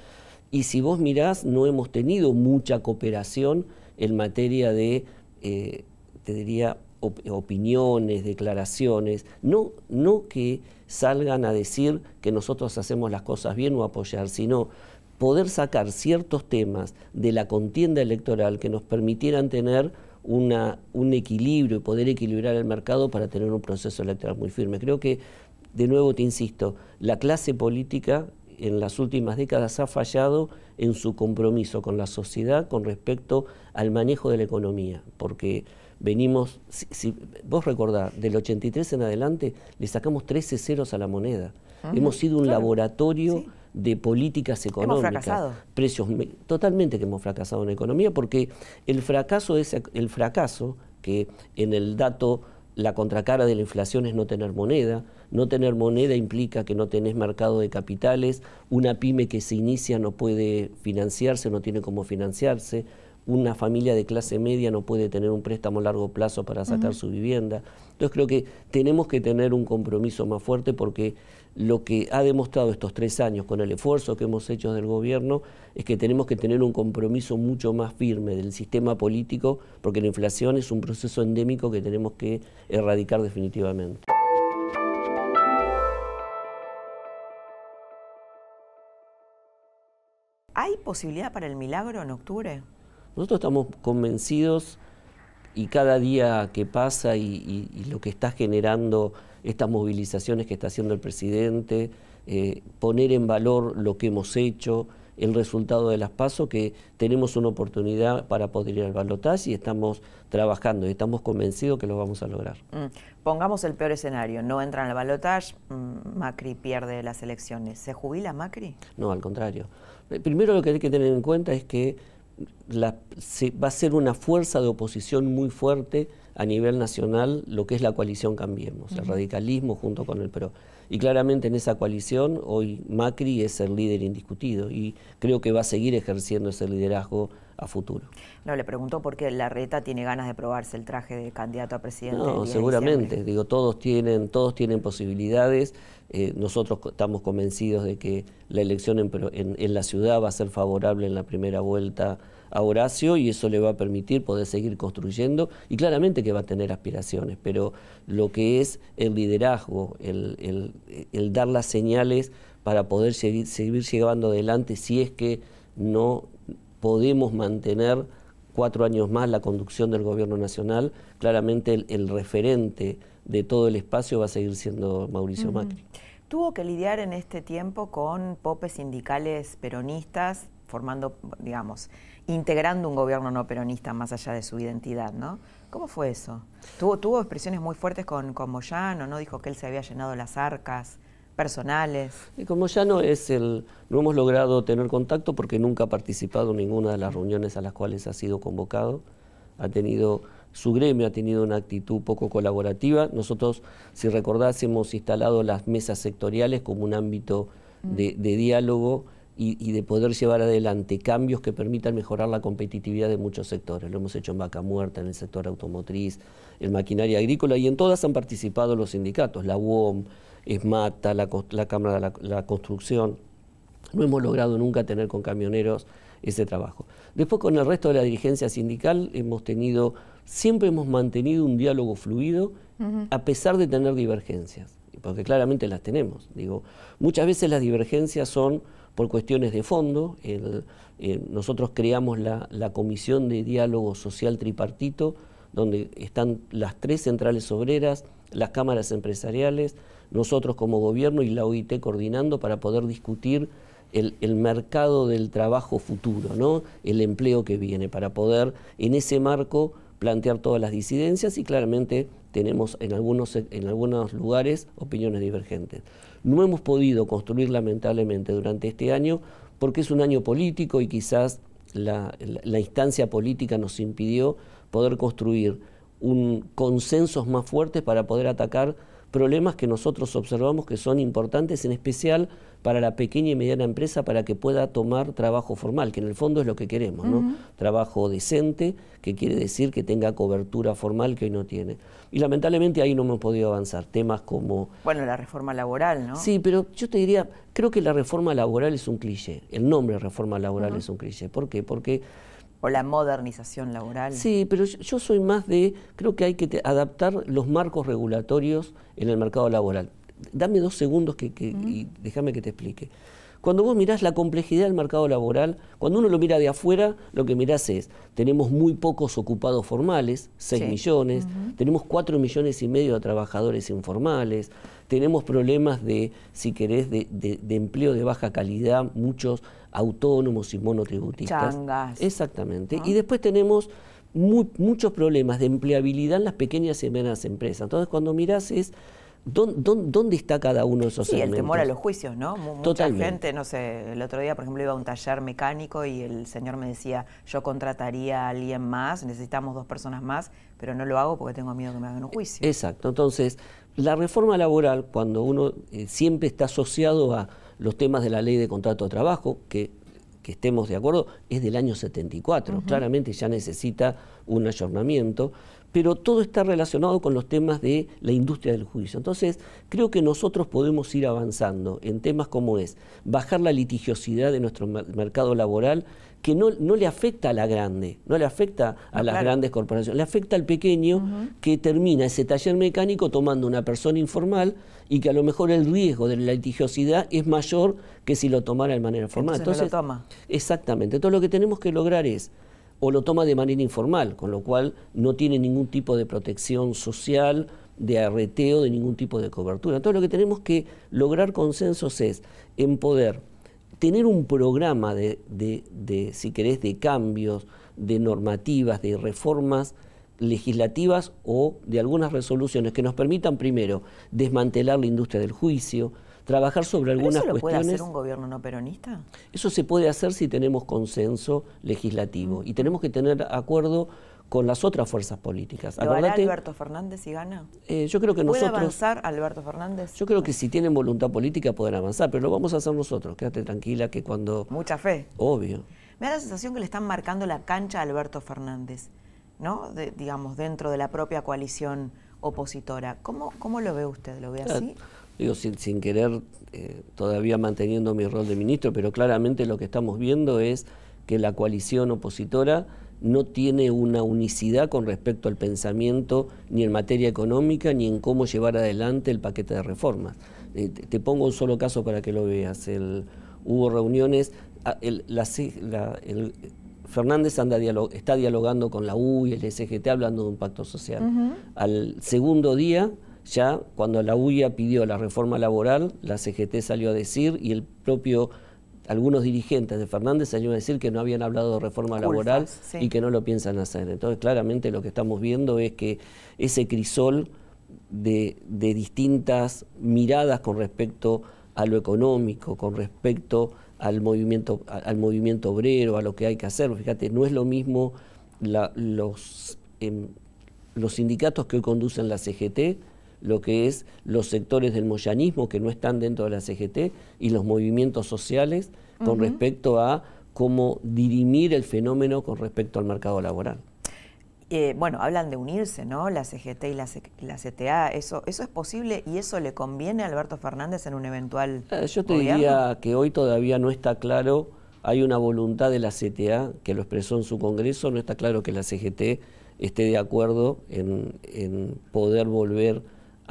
C: Y si vos mirás, no hemos tenido mucha cooperación en materia de, eh, te diría, opiniones, declaraciones, no, no que salgan a decir que nosotros hacemos las cosas bien o apoyar, sino poder sacar ciertos temas de la contienda electoral que nos permitieran tener una, un equilibrio y poder equilibrar el mercado para tener un proceso electoral muy firme. Creo que, de nuevo te insisto, la clase política en las últimas décadas ha fallado en su compromiso con la sociedad con respecto al manejo de la economía, porque venimos, si, vos recordás, del 83 en adelante le sacamos 13 ceros a la moneda. hemos sido un laboratorio de políticas económicas.
A: Hemos fracasado.
C: Precios, totalmente que hemos fracasado en economía, porque el fracaso es el fracaso que en el dato la contracara de la inflación es no tener moneda. No tener moneda implica que no tenés mercado de capitales. Una pyme que se inicia no puede financiarse, no tiene cómo financiarse. Una familia de clase media no puede tener un préstamo a largo plazo para sacar su vivienda. Entonces creo que tenemos que tener un compromiso más fuerte porque lo que ha demostrado estos tres años con el esfuerzo que hemos hecho del gobierno es que tenemos que tener un compromiso mucho más firme del sistema político porque la inflación es un proceso endémico que tenemos que erradicar definitivamente.
A: ¿Hay posibilidad para el milagro en octubre?
C: Nosotros estamos convencidos y cada día que pasa y, lo que está generando estas movilizaciones que está haciendo el presidente, eh, poner en valor lo que hemos hecho, el resultado de las PASO, que tenemos una oportunidad para poder ir al balotaje y estamos trabajando y estamos convencidos que lo vamos a lograr. Mm.
A: Pongamos el peor escenario, no entran al balotaje, mm, Macri pierde las elecciones. ¿Se jubila Macri?
C: No, al contrario. Primero lo que hay que tener en cuenta es que va a ser una fuerza de oposición muy fuerte a nivel nacional lo que es la coalición Cambiemos, el radicalismo junto con el PRO. Y claramente en esa coalición hoy Macri es el líder indiscutido y creo que va a seguir ejerciendo ese liderazgo a futuro.
A: No, le preguntó por qué Larreta tiene ganas de probarse el traje de candidato a presidente.
C: No, seguramente, digo, todos tienen, todos tienen posibilidades. Eh, nosotros estamos convencidos de que la elección en la ciudad va a ser favorable en la primera vuelta a Horacio y eso le va a permitir poder seguir construyendo y claramente que va a tener aspiraciones, pero lo que es el liderazgo, el, dar las señales para poder seguir, seguir adelante si es que no podemos mantener cuatro años más la conducción del gobierno nacional, claramente el, referente de todo el espacio va a seguir siendo Mauricio Macri.
A: Tuvo que lidiar en este tiempo con popes sindicales peronistas, formando, digamos, integrando un gobierno no peronista más allá de su identidad, ¿no? ¿Cómo fue eso? ¿Tuvo, tuvo expresiones muy fuertes con, con Moyano, ¿no? Dijo que él se había llenado las arcas personales.
C: Y con Moyano es el, no hemos logrado tener contacto porque nunca ha participado en ninguna de las reuniones a las cuales ha sido convocado. Ha tenido, su gremio ha tenido una actitud poco colaborativa. Nosotros, si recordás, hemos instalado las mesas sectoriales como un ámbito de, de diálogo y, de poder llevar adelante cambios que permitan mejorar la competitividad de muchos sectores. Lo hemos hecho en Vaca Muerta, en el sector automotriz, en maquinaria agrícola y en todas han participado los sindicatos, la UOM, ESMATA, la, Cámara de la, la Construcción. No hemos logrado nunca tener con camioneros ese trabajo. Después con el resto de la dirigencia sindical hemos tenido, siempre hemos mantenido un diálogo fluido a pesar de tener divergencias, porque claramente las tenemos. Digo, muchas veces las divergencias son por cuestiones de fondo. Eh, nosotros creamos la, Comisión de Diálogo Social Tripartito, donde están las tres centrales obreras, las cámaras empresariales, nosotros como gobierno y la OIT coordinando para poder discutir el, el, mercado del trabajo futuro, ¿no? el empleo que viene, para poder en ese marco plantear todas las disidencias y claramente tenemos en algunos, en algunos lugares opiniones divergentes. No hemos podido construir lamentablemente durante este año porque es un año político y quizás la, instancia política nos impidió poder construir un consensos más fuertes para poder atacar problemas que nosotros observamos que son importantes, en especial para la pequeña y mediana empresa para que pueda tomar trabajo formal, que en el fondo es lo que queremos, ¿no? Trabajo decente, que quiere decir que tenga cobertura formal que hoy no tiene. Y lamentablemente ahí no hemos podido avanzar. Temas como...
A: Bueno, la reforma laboral, ¿no?
C: Sí, pero yo te diría, creo que la reforma laboral es un cliché. El nombre reforma laboral es un cliché. ¿Por qué? Porque
A: o la modernización laboral.
C: Sí, pero yo soy más de, creo que hay que adaptar los marcos regulatorios en el mercado laboral. Dame dos segundos que, y déjame que te explique. Cuando vos mirás la complejidad del mercado laboral, cuando uno lo mira de afuera, lo que mirás es, tenemos muy pocos ocupados formales, 6 millones, tenemos 4 millones y medio de trabajadores informales, tenemos problemas de, si querés, de, empleo de baja calidad, muchos autónomos y monotributistas.
A: Changas.
C: Exactamente. Y después tenemos muchos problemas de empleabilidad en las pequeñas y medianas empresas. Entonces, cuando mirás es ¿Dónde, está cada uno de esos
A: sí,
C: el
A: temor a los juicios, ¿no? Mucha gente, no sé, el otro día, por ejemplo, iba a un taller mecánico y el señor me decía, yo contrataría a alguien más, necesitamos dos personas más, pero no lo hago porque tengo miedo que me hagan un juicio.
C: Exacto, entonces, la reforma laboral, cuando uno eh, siempre está asociado a los temas de la ley de contrato de trabajo, que, que estemos de acuerdo, es del año 74, claramente ya necesita un ayornamiento, pero todo está relacionado con los temas de la industria del juicio. Entonces, creo que nosotros podemos ir avanzando en temas como es bajar la litigiosidad de nuestro mercado laboral, que no, no le afecta a la grande, no le afecta a las grandes corporaciones, le afecta al pequeño que termina ese taller mecánico tomando una persona informal y que a lo mejor el riesgo de la litigiosidad es mayor que si lo tomara de manera formal.
A: Entonces, Entonces lo toma.
C: Exactamente. Entonces lo que tenemos que lograr es o lo toma de manera informal, con lo cual no tiene ningún tipo de protección social, de arreteo, de ningún tipo de cobertura. Entonces lo que tenemos que lograr consensos es en poder tener un programa de, si querés, de cambios, de normativas, de reformas legislativas o de algunas resoluciones que nos permitan primero desmantelar la industria del juicio, trabajar sobre algunas
A: eso lo
C: cuestiones.
A: puede hacer un gobierno no peronista?
C: Eso se puede hacer si tenemos consenso legislativo y tenemos que tener acuerdo con las otras fuerzas políticas.
A: ¿Lo hará Alberto Fernández si gana?
C: Eh, yo creo que
A: ¿Puede
C: nosotros,
A: avanzar Alberto Fernández?
C: Yo creo que si tienen voluntad política pueden avanzar, pero lo vamos a hacer nosotros. Quédate tranquila que cuando...
A: Mucha fe.
C: Obvio.
A: Me da la sensación que le están marcando la cancha a Alberto Fernández, ¿no? digamos, dentro de la propia coalición opositora. ¿Cómo, cómo lo ve usted? ¿Lo ve así?
C: Digo, sin, querer, eh, todavía manteniendo mi rol de ministro, pero claramente lo que estamos viendo es que la coalición opositora no tiene una unicidad con respecto al pensamiento ni en materia económica ni en cómo llevar adelante el paquete de reformas. Eh, te, pongo un solo caso para que lo veas. hubo reuniones, ah, el, Fernández anda está dialogando con la U y el SGT hablando de un pacto social. Al segundo día, ya cuando la UIA pidió la reforma laboral, la CGT salió a decir y el propio algunos dirigentes de Fernández salieron a decir que no habían hablado de reforma laboral y que no lo piensan hacer. Entonces, claramente lo que estamos viendo es que ese crisol de, distintas miradas con respecto a lo económico, con respecto al movimiento, al movimiento obrero, a lo que hay que hacer. Fíjate, no es lo mismo los, em, los sindicatos que hoy conducen la CGT lo que es los sectores del moyanismo que no están dentro de la CGT y los movimientos sociales con respecto a cómo dirimir el fenómeno con respecto al mercado laboral.
A: Eh, bueno, hablan de unirse, ¿no? La CGT y la, CTA, eso, ¿eso es posible y eso le conviene a Alberto Fernández en un eventual
C: eh, Yo te diría que hoy todavía no está claro, hay una voluntad de la CTA que lo expresó en su Congreso, no está claro que la CGT esté de acuerdo en, en poder volver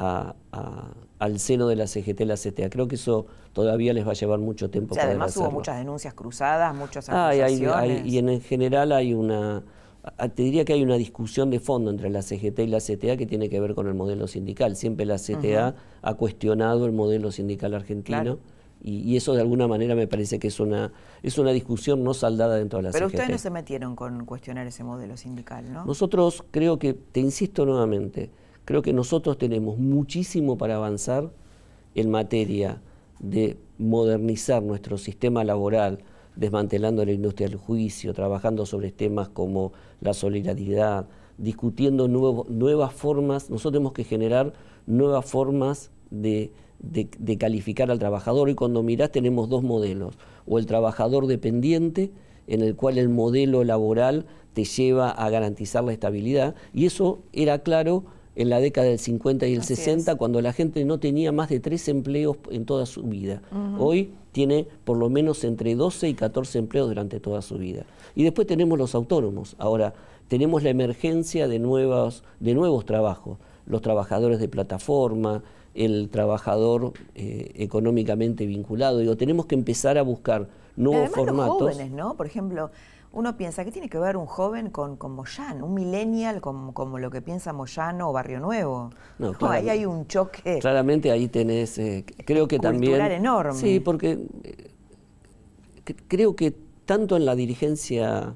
C: al seno de la CGT y la CTA. Creo que eso todavía les va a llevar mucho tiempo.
A: además hubo muchas denuncias cruzadas, muchas acusaciones.
C: y en general hay una, te diría que hay una discusión de fondo entre la CGT y la CTA que tiene que ver con el modelo sindical. Siempre la CTA ha cuestionado el modelo sindical argentino. Y, eso de alguna manera me parece que es una, es una discusión no saldada dentro de la
A: CGT. Pero ustedes no se metieron con cuestionar ese modelo sindical, ¿no?
C: Nosotros creo que, te insisto nuevamente, Creo que nosotros tenemos muchísimo para avanzar en materia de modernizar nuestro sistema laboral, desmantelando la industria del juicio, trabajando sobre temas como la solidaridad, discutiendo nuevas formas. Nosotros tenemos que generar nuevas formas de, de, calificar al trabajador. Y cuando mirás tenemos dos modelos, o el trabajador dependiente, en el cual el modelo laboral te lleva a garantizar la estabilidad, y eso era claro en la década del 50 y el 60, cuando la gente no tenía más de tres empleos en toda su vida. Hoy tiene por lo menos entre 12 y 14 empleos durante toda su vida. Y después tenemos los autónomos. Ahora, tenemos la emergencia de, nuevos, de nuevos trabajos, los trabajadores de plataforma, el trabajador eh, económicamente vinculado. Digo, tenemos que empezar a buscar nuevos formatos.
A: Los jóvenes, ¿no? Por ejemplo, uno piensa, ¿qué tiene que ver un joven con, con Moyano? Un millennial como, como lo que piensa Moyano o Barrio Nuevo. No, ahí hay un choque.
C: Claramente ahí tenés, eh, creo que también...
A: enorme.
C: Sí, porque eh, creo que tanto en la dirigencia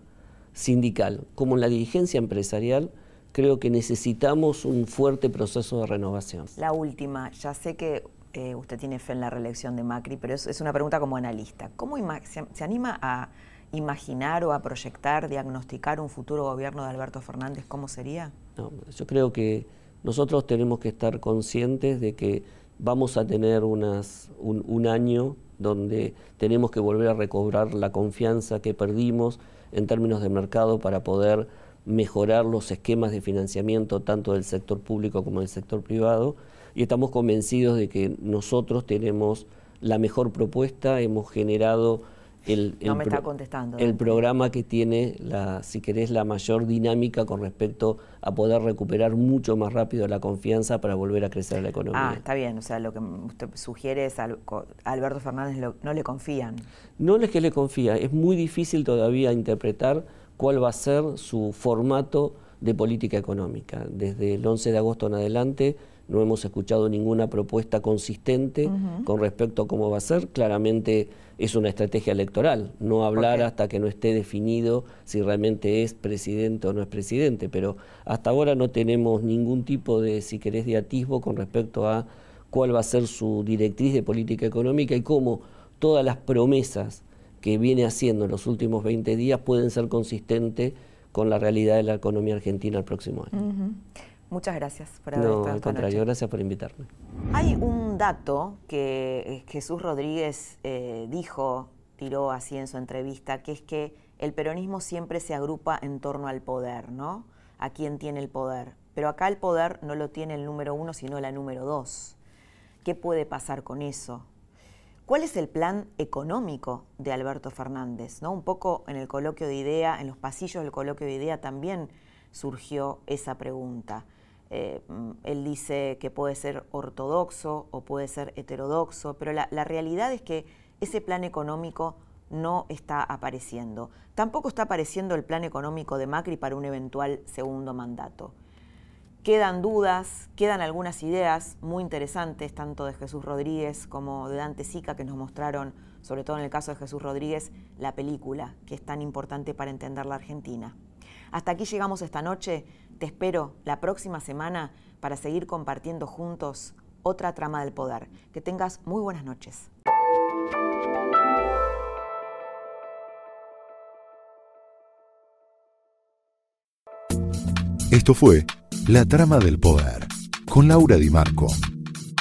C: sindical como en la dirigencia empresarial, creo que necesitamos un fuerte proceso de renovación.
A: La última, ya sé que eh, usted tiene fe en la reelección de Macri, pero es, una pregunta como analista. ¿Cómo se anima a imaginar o a proyectar, diagnosticar un futuro gobierno de Alberto Fernández, ¿cómo sería?
C: yo creo que nosotros tenemos que estar conscientes de que vamos a tener unas, un, año donde tenemos que volver a recobrar la confianza que perdimos en términos de mercado para poder mejorar los esquemas de financiamiento tanto del sector público como del sector privado y estamos convencidos de que nosotros tenemos la mejor propuesta, hemos generado
A: el, no me está contestando.
C: el programa que tiene, la, si querés, la mayor dinámica con respecto a poder recuperar mucho más rápido la confianza para volver a crecer la economía.
A: Ah, está bien. O sea, lo que usted sugiere es a Alberto Fernández no le confían.
C: No es que le confía, es muy difícil todavía interpretar cuál va a ser su formato de política económica. Desde el 11 de agosto en adelante no hemos escuchado ninguna propuesta consistente con respecto a cómo va a ser. Claramente es una estrategia electoral, no hablar hasta que no esté definido si realmente es presidente o no es presidente, pero hasta ahora no tenemos ningún tipo de, si querés, de atisbo con respecto a cuál va a ser su directriz de política económica y cómo todas las promesas que viene haciendo en los últimos 20 días pueden ser consistentes con la realidad de la economía argentina el próximo año.
A: Muchas gracias por haber
C: no, al contrario, gracias por invitarme.
A: Hay un dato que eh, Jesús Rodríguez eh, dijo, tiró así en su entrevista, que es que el peronismo siempre se agrupa en torno al poder, ¿no? A quien tiene el poder. Pero acá el poder no lo tiene el número uno, sino la número dos. ¿Qué puede pasar con eso? ¿Cuál es el plan económico de Alberto Fernández? ¿no? Un poco en el coloquio de idea, en los pasillos del coloquio de idea también surgió esa pregunta. Eh, mm, él dice que puede ser ortodoxo o puede ser heterodoxo, pero la, realidad es que ese plan económico no está apareciendo. Tampoco está apareciendo el plan económico de Macri para un eventual segundo mandato. Quedan dudas, quedan algunas ideas muy interesantes, tanto de Jesús Rodríguez como de Dante Sica, que nos mostraron, sobre todo en el caso de Jesús Rodríguez, la película, que es tan importante para entender la Argentina. Hasta aquí llegamos esta noche. Te espero la próxima semana para seguir compartiendo juntos otra trama del poder. Que tengas muy buenas noches.
D: Esto fue La Trama del Poder con Laura Di Marco,